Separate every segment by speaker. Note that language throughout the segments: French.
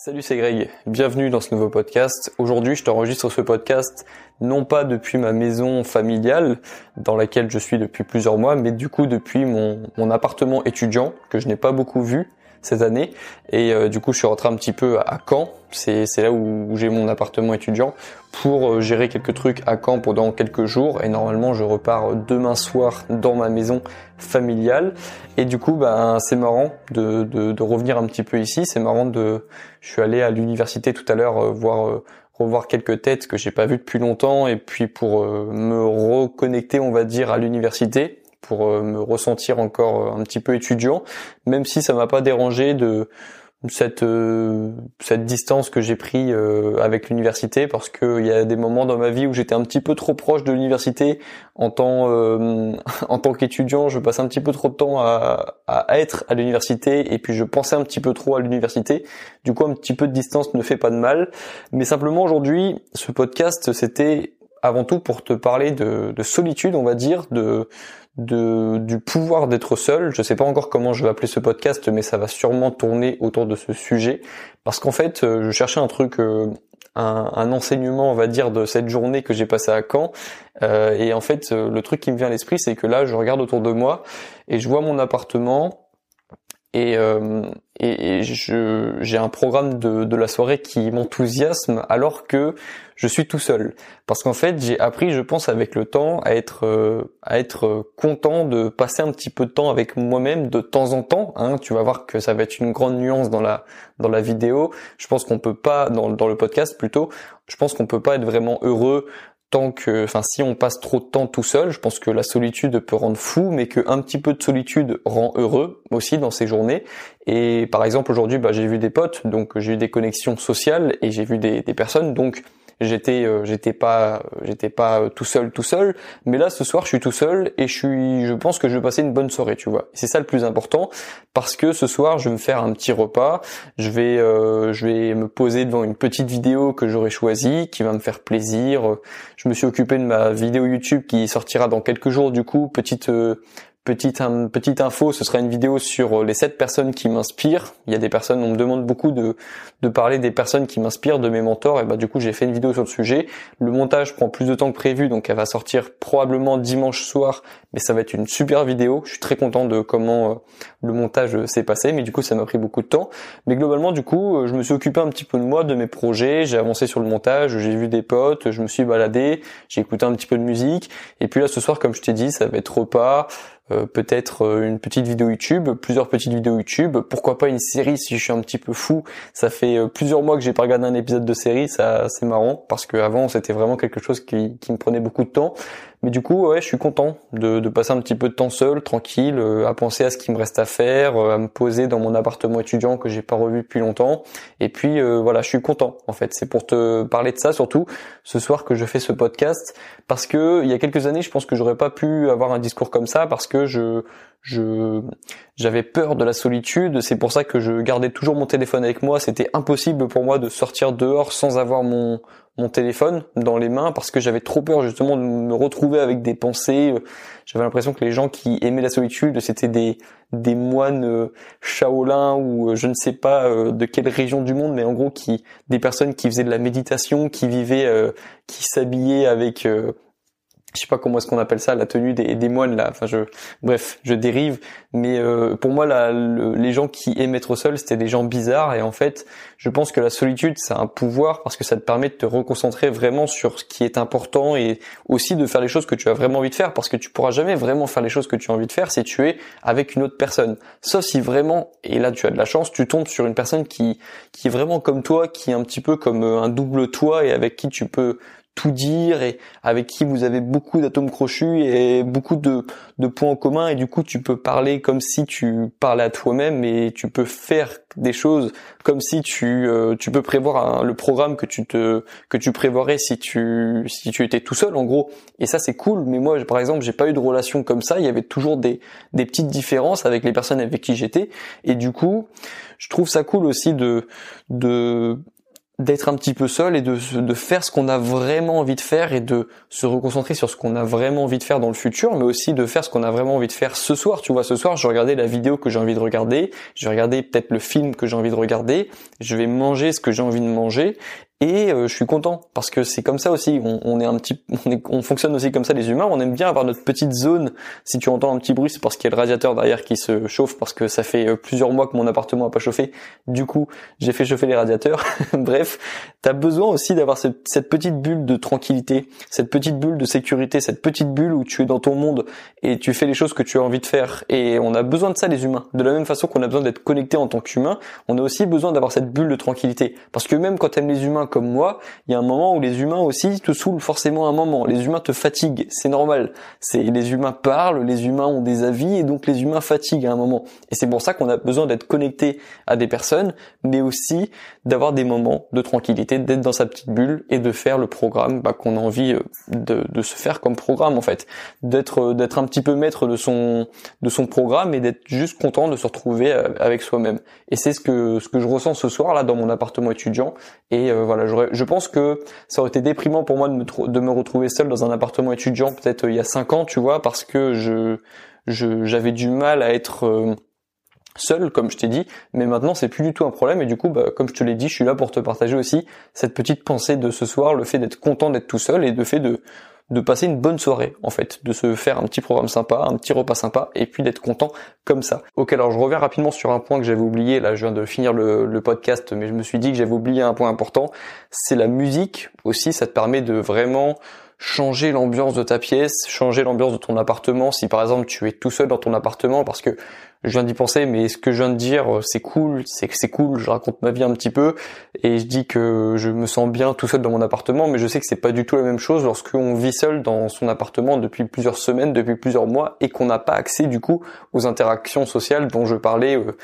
Speaker 1: Salut, c'est Greg. Bienvenue dans ce nouveau podcast. Aujourd'hui, je t'enregistre ce podcast non pas depuis ma maison familiale dans laquelle je suis depuis plusieurs mois, mais du coup depuis mon, appartement étudiant que je n'ai pas beaucoup vu cette année. Et euh, du coup, je suis rentré un petit peu à Caen. C'est, là où, j'ai mon appartement étudiant pour euh, gérer quelques trucs à Caen pendant quelques jours. Et normalement, je repars demain soir dans ma maison familiale. Et du coup, ben, c'est marrant de, revenir un petit peu ici. C'est marrant de. Je suis allé à l'université tout à l'heure euh, voir revoir quelques têtes que j'ai pas vues depuis longtemps et puis pour me reconnecter on va dire à l'université pour euh, me ressentir encore euh, un petit peu étudiant, même si ça m'a pas dérangé de cette euh, cette distance que j'ai pris avec l'université parce qu'il y a des moments dans ma vie où j'étais un petit peu trop proche de l'université en tant en tant qu'étudiant. Je passe un petit peu trop de temps à, à être à l'université et puis je pensais un petit peu trop à l'université. Du coup un petit peu de distance ne fait pas de mal. Mais simplement aujourd'hui ce podcast c'était avant tout pour te parler de, de solitude on va dire de du pouvoir d'être seul. Je sais pas encore comment je vais appeler ce podcast, mais ça va sûrement tourner autour de ce sujet. Parce qu'en fait, euh, je cherchais un truc, euh, un, un, enseignement, on va dire, de cette journée que j'ai passée à Caen. Euh, et en fait, le truc qui me vient à l'esprit, c'est que là, je regarde autour de moi et je vois mon appartement et, euh, j'ai un programme de, de la soirée qui m'enthousiasme alors que je suis tout seul. Parce qu'en fait, j'ai appris, je pense, avec le temps, à être euh, à être content de passer un petit peu de temps avec moi-même de temps en temps. Hein. Tu vas voir que ça va être une grande nuance dans la dans la vidéo. Je pense qu'on peut pas dans dans le podcast plutôt. Je pense qu'on peut pas être vraiment heureux tant que, enfin, si on passe trop de temps tout seul, je pense que la solitude peut rendre fou, mais qu'un petit peu de solitude rend heureux aussi dans ces journées. Et par exemple, aujourd'hui, bah, j'ai vu des potes, donc j'ai eu des connexions sociales et j'ai vu des, des personnes, donc j'étais euh, j'étais pas j'étais pas euh, tout seul tout seul. Mais là ce soir je suis tout seul et je suis je pense que je vais passer une bonne soirée tu vois. C'est ça le plus important parce que ce soir je vais me faire un petit repas. Je vais euh, je vais me poser devant une petite vidéo que j'aurais choisie qui va me faire plaisir. Je me suis occupé de ma vidéo YouTube qui sortira dans quelques jours du coup. Petite Petite, petite info, ce sera une vidéo sur euh, les sept personnes qui m'inspirent. Il y a des personnes, on me demande beaucoup de, de parler des personnes qui m'inspirent, de mes mentors, et bah du coup j'ai fait une vidéo sur le sujet. Le montage prend plus de temps que prévu, donc elle va sortir probablement dimanche soir, mais ça va être une super vidéo. Je suis très content de comment euh, le montage euh, s'est passé, mais du coup ça m'a pris beaucoup de temps. Mais globalement du coup, je me suis occupé un petit peu de moi, de mes projets, j'ai avancé sur le montage, j'ai vu des potes, je me suis baladé, j'ai écouté un petit peu de musique, et puis là ce soir, comme je t'ai dit, ça va être repas. Euh, peut-être euh, une petite vidéo YouTube, plusieurs petites vidéos YouTube, pourquoi pas une série si je suis un petit peu fou. Ça fait euh, plusieurs mois que j'ai pas regardé un épisode de série, ça c'est marrant parce qu'avant c'était vraiment quelque chose qui, qui me prenait beaucoup de temps. Mais du coup, ouais, je suis content de, de, passer un petit peu de temps seul, tranquille, euh, à penser à ce qui me reste à faire, euh, à me poser dans mon appartement étudiant que j'ai pas revu depuis longtemps. Et puis euh, voilà, je suis content en fait. C'est pour te parler de ça surtout ce soir que je fais ce podcast parce que il y a quelques années, je pense que j'aurais pas pu avoir un discours comme ça parce que je je j'avais peur de la solitude, c'est pour ça que je gardais toujours mon téléphone avec moi, c'était impossible pour moi de sortir dehors sans avoir mon mon téléphone dans les mains parce que j'avais trop peur justement de me retrouver avec des pensées. J'avais l'impression que les gens qui aimaient la solitude, c'était des des moines euh, Shaolin ou euh, je ne sais pas euh, de quelle région du monde, mais en gros qui des personnes qui faisaient de la méditation, qui vivaient, qui s'habillaient avec je sais pas comment est-ce qu'on appelle ça, la tenue des, moines là. Enfin, je, bref, je dérive. Mais euh, pour moi, les gens qui aimaient être seuls, c'était des gens bizarres. Et en fait, je pense que la solitude, c'est un pouvoir parce que ça te permet de te reconcentrer vraiment sur ce qui est important et aussi de faire les choses que tu as vraiment envie de faire. Parce que tu pourras jamais vraiment faire les choses que tu as envie de faire si tu es avec une autre personne. Sauf si vraiment, et là tu as de la chance, tu tombes sur une personne qui qui est vraiment comme toi, qui est un petit peu comme euh, un double toi et avec qui tu peux tout dire et avec qui vous avez beaucoup d'atomes crochus et beaucoup de, de points en commun. Et du coup tu peux parler comme si tu parlais à toi-même et tu peux faire des choses comme si tu euh, tu peux prévoir le programme que tu te que tu prévoirais si tu si tu étais tout seul en gros. Et ça c'est cool. Mais moi par exemple j'ai pas eu de relation comme ça. Il y avait toujours des des petites différences avec les personnes avec qui j'étais. Et du coup je trouve ça cool aussi de de d'être un petit peu seul et de, de faire ce qu'on a vraiment envie de faire et de se reconcentrer sur ce qu'on a vraiment envie de faire dans le futur, mais aussi de faire ce qu'on a vraiment envie de faire ce soir. Tu vois, ce soir, je vais regarder la vidéo que j'ai envie de regarder, je vais regarder peut-être le film que j'ai envie de regarder, je vais manger ce que j'ai envie de manger et euh, je suis content parce que c'est comme ça aussi. On, est un petit, on, on, fonctionne aussi comme ça les humains. On aime bien avoir notre petite zone. Si tu entends un petit bruit, c'est parce qu'il y a le radiateur derrière qui se chauffe parce que ça fait euh, plusieurs mois que mon appartement a pas chauffé. Du coup, j'ai fait chauffer les radiateurs. Bref, t'as besoin aussi d'avoir cette, cette, petite bulle de tranquillité, cette petite bulle de sécurité, cette petite bulle où tu es dans ton monde et tu fais les choses que tu as envie de faire. Et on a besoin de ça les humains. De la même façon qu'on a besoin d'être connecté en tant qu'humain, on a aussi besoin d'avoir cette bulle de tranquillité. Parce que même quand t'aimes les humains comme moi, il y a un moment où les humains aussi te saoulent forcément un moment. Les humains te fatiguent, c'est normal. C'est les humains parlent, les humains ont des avis et donc les humains fatiguent à un moment. Et c'est pour ça qu'on a besoin d'être connecté à des personnes, mais aussi d'avoir des moments de tranquillité, d'être dans sa petite bulle et de faire le programme bah, qu'on a envie euh, de, de, se faire comme programme en fait, d'être euh, d'être un petit peu maître de son de son programme et d'être juste content de se retrouver euh, avec soi-même. Et c'est ce que ce que je ressens ce soir là dans mon appartement étudiant. Et euh, voilà, je pense que ça aurait été déprimant pour moi de me, retrouver seul dans un appartement étudiant peut-être il y a cinq ans, tu vois, parce que j'avais du mal à être seul, comme je t'ai dit, mais maintenant c'est plus du tout un problème. Et du coup, bah, comme je te l'ai dit, je suis là pour te partager aussi cette petite pensée de ce soir, le fait d'être content d'être tout seul et le fait de de passer une bonne soirée en fait, de se faire un petit programme sympa, un petit repas sympa et puis d'être content comme ça. Ok, alors je reviens rapidement sur un point que j'avais oublié, là je viens de finir le, le podcast mais je me suis dit que j'avais oublié un point important, c'est la musique aussi, ça te permet de vraiment changer l'ambiance de ta pièce, changer l'ambiance de ton appartement. Si par exemple tu es tout seul dans ton appartement, parce que je viens d'y penser, mais ce que je viens de dire, euh, c'est cool, c'est que c'est cool. Je raconte ma vie un petit peu et je dis que je me sens bien tout seul dans mon appartement, mais je sais que c'est pas du tout la même chose lorsqu'on vit seul dans son appartement depuis plusieurs semaines, depuis plusieurs mois et qu'on n'a pas accès du coup aux interactions sociales dont je parlais euh,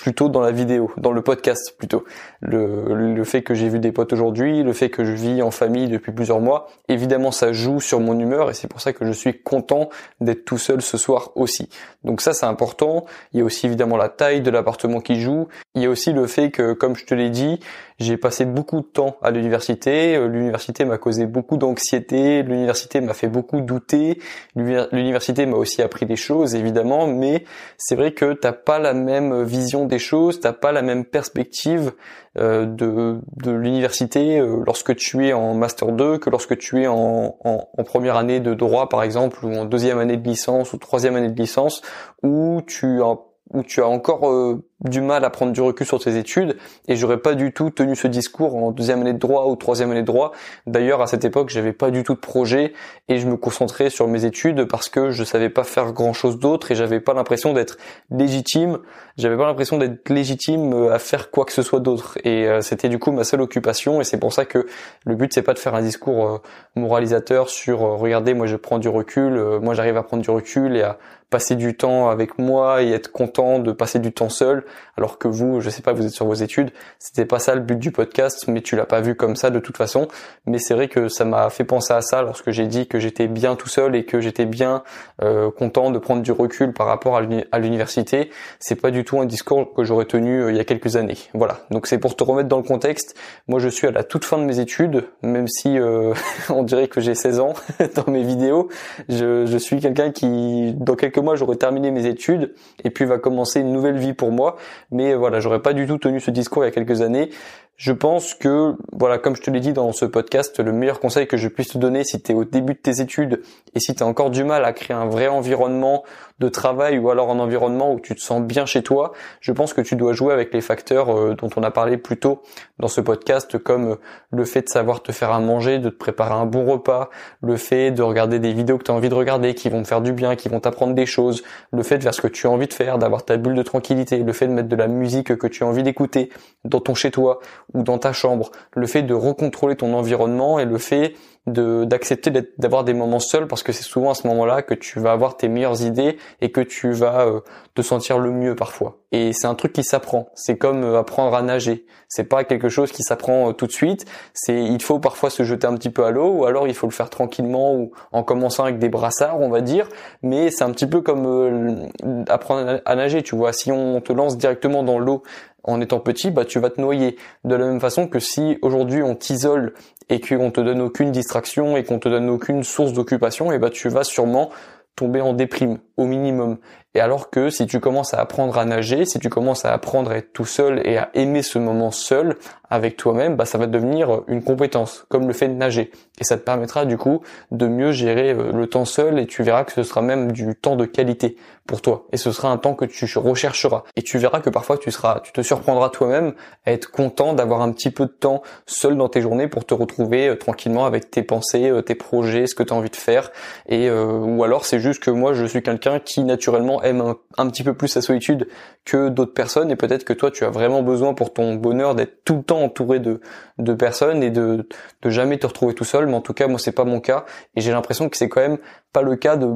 Speaker 1: plutôt dans la vidéo, dans le podcast plutôt. Le, fait que j'ai vu des potes aujourd'hui, le fait que je vis en famille depuis plusieurs mois, évidemment ça joue sur mon humeur et c'est pour ça que je suis content d'être tout seul ce soir aussi. Donc ça c'est important. Il y a aussi évidemment la taille de l'appartement qui joue. Il y a aussi le fait que, comme je te l'ai dit, j'ai passé beaucoup de temps à l'université. Euh, l'université m'a causé beaucoup d'anxiété. L'université m'a fait beaucoup douter. L'université m'a aussi appris des choses, évidemment. Mais c'est vrai que t'as pas la même vision des choses, t'as pas la même perspective de, de l'université euh, lorsque tu es en master 2 que lorsque tu es en, en, en, première année de droit par exemple ou en deuxième année de licence ou troisième année de licence où tu as où tu as encore euh, du mal à prendre du recul sur tes études et j'aurais pas du tout tenu ce discours en deuxième année de droit ou troisième année de droit. D'ailleurs, à cette époque, j'avais pas du tout de projet et je me concentrais sur mes études parce que je savais pas faire grand chose d'autre et j'avais pas l'impression d'être légitime. J'avais pas l'impression d'être légitime euh, à faire quoi que ce soit d'autre et euh, c'était du coup ma seule occupation et c'est pour ça que le but c'est pas de faire un discours moralisateur sur regardez, moi je prends du recul, moi j'arrive à prendre du recul et à passer du temps avec moi et être content de passer du temps seul, alors que vous, je sais pas, vous êtes sur vos études. C'était pas ça le but du podcast, mais tu l'as pas vu comme ça de toute façon. Mais c'est vrai que ça m'a fait penser à ça lorsque j'ai dit que j'étais bien tout seul et que j'étais bien euh, content de prendre du recul par rapport à l'université. C'est pas du tout un discours que j'aurais tenu euh, il y a quelques années. Voilà. Donc c'est pour te remettre dans le contexte. Moi, je suis à la toute fin de mes études, même si euh, on dirait que j'ai 16 ans dans mes vidéos. Je, je suis quelqu'un qui, dans quelques moi j'aurais terminé mes études et puis va commencer une nouvelle vie pour moi. Mais voilà, j'aurais pas du tout tenu ce discours il y a quelques années. Je pense que, voilà, comme je te l'ai dit dans ce podcast, le meilleur conseil que je puisse te donner si tu es au début de tes études et si tu as encore du mal à créer un vrai environnement de travail ou alors un environnement où tu te sens bien chez toi, je pense que tu dois jouer avec les facteurs euh, dont on a parlé plus tôt dans ce podcast, comme euh, le fait de savoir te faire à manger, de te préparer un bon repas, le fait de regarder des vidéos que tu as envie de regarder, qui vont te faire du bien, qui vont t'apprendre des choses, le fait de faire ce que tu as envie de faire, d'avoir ta bulle de tranquillité, le fait de mettre de la musique que tu as envie d'écouter dans ton chez toi ou dans ta chambre, le fait de recontrôler ton environnement et le fait de d'accepter d'avoir des moments seuls parce que c'est souvent à ce moment-là que tu vas avoir tes meilleures idées et que tu vas euh, te sentir le mieux parfois. Et c'est un truc qui s'apprend. C'est comme euh, apprendre à nager. C'est pas quelque chose qui s'apprend euh, tout de suite. C'est il faut parfois se jeter un petit peu à l'eau ou alors il faut le faire tranquillement ou en commençant avec des brassards, on va dire. Mais c'est un petit peu comme apprendre à nager. Tu vois, si on te lance directement dans l'eau en étant petit, bah tu vas te noyer. De la même façon que si aujourd'hui on t'isole et qu'on te donne aucune distraction et qu'on te donne aucune source d'occupation, et bah tu vas sûrement tomber en déprime au minimum. Et alors que si tu commences à apprendre à nager, si tu commences à apprendre à être tout seul et à aimer ce moment seul avec toi-même, bah ça va devenir une compétence, comme le fait de nager. Et ça te permettra du coup de mieux gérer euh, le temps seul et tu verras que ce sera même du temps de qualité pour toi. Et ce sera un temps que tu rechercheras. Et tu verras que parfois tu seras, tu te surprendras toi-même à être content d'avoir un petit peu de temps seul dans tes journées pour te retrouver euh, tranquillement avec tes pensées, euh, tes projets, ce que tu as envie de faire. Et ou alors c'est juste que moi je suis quelqu'un qui naturellement aime un, petit peu plus sa solitude que d'autres personnes. Et peut-être que toi tu as vraiment besoin pour ton bonheur d'être tout le temps entouré de, de personnes et de, de jamais te retrouver tout seul. Mais en tout cas moi c'est pas mon cas. Et j'ai l'impression que c'est quand même pas le cas de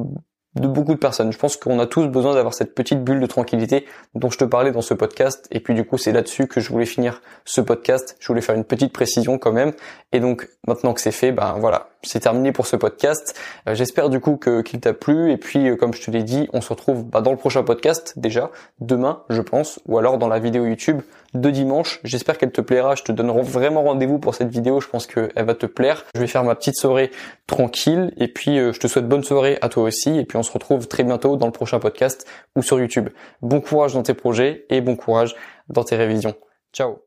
Speaker 1: de beaucoup de personnes. Je pense qu'on a tous besoin d'avoir cette petite bulle de tranquillité dont je te parlais dans ce podcast. Et puis du coup, c'est là-dessus que je voulais finir ce podcast. Je voulais faire une petite précision quand même. Et donc, maintenant que c'est fait, ben voilà, c'est terminé pour ce podcast. Euh, j'espère du coup qu'il t'a plu. Et puis, euh, comme je te l'ai dit, on se retrouve bah, dans le prochain podcast déjà demain, je pense, ou alors dans la vidéo YouTube de dimanche. J'espère qu'elle te plaira. Je te donnerai vraiment rendez-vous pour cette vidéo. Je pense qu'elle va te plaire. Je vais faire ma petite soirée tranquille. Et puis, euh, je te souhaite bonne soirée à toi aussi. Et puis, on se retrouve très bientôt dans le prochain podcast ou sur YouTube. Bon courage dans tes projets et bon courage dans tes révisions. Ciao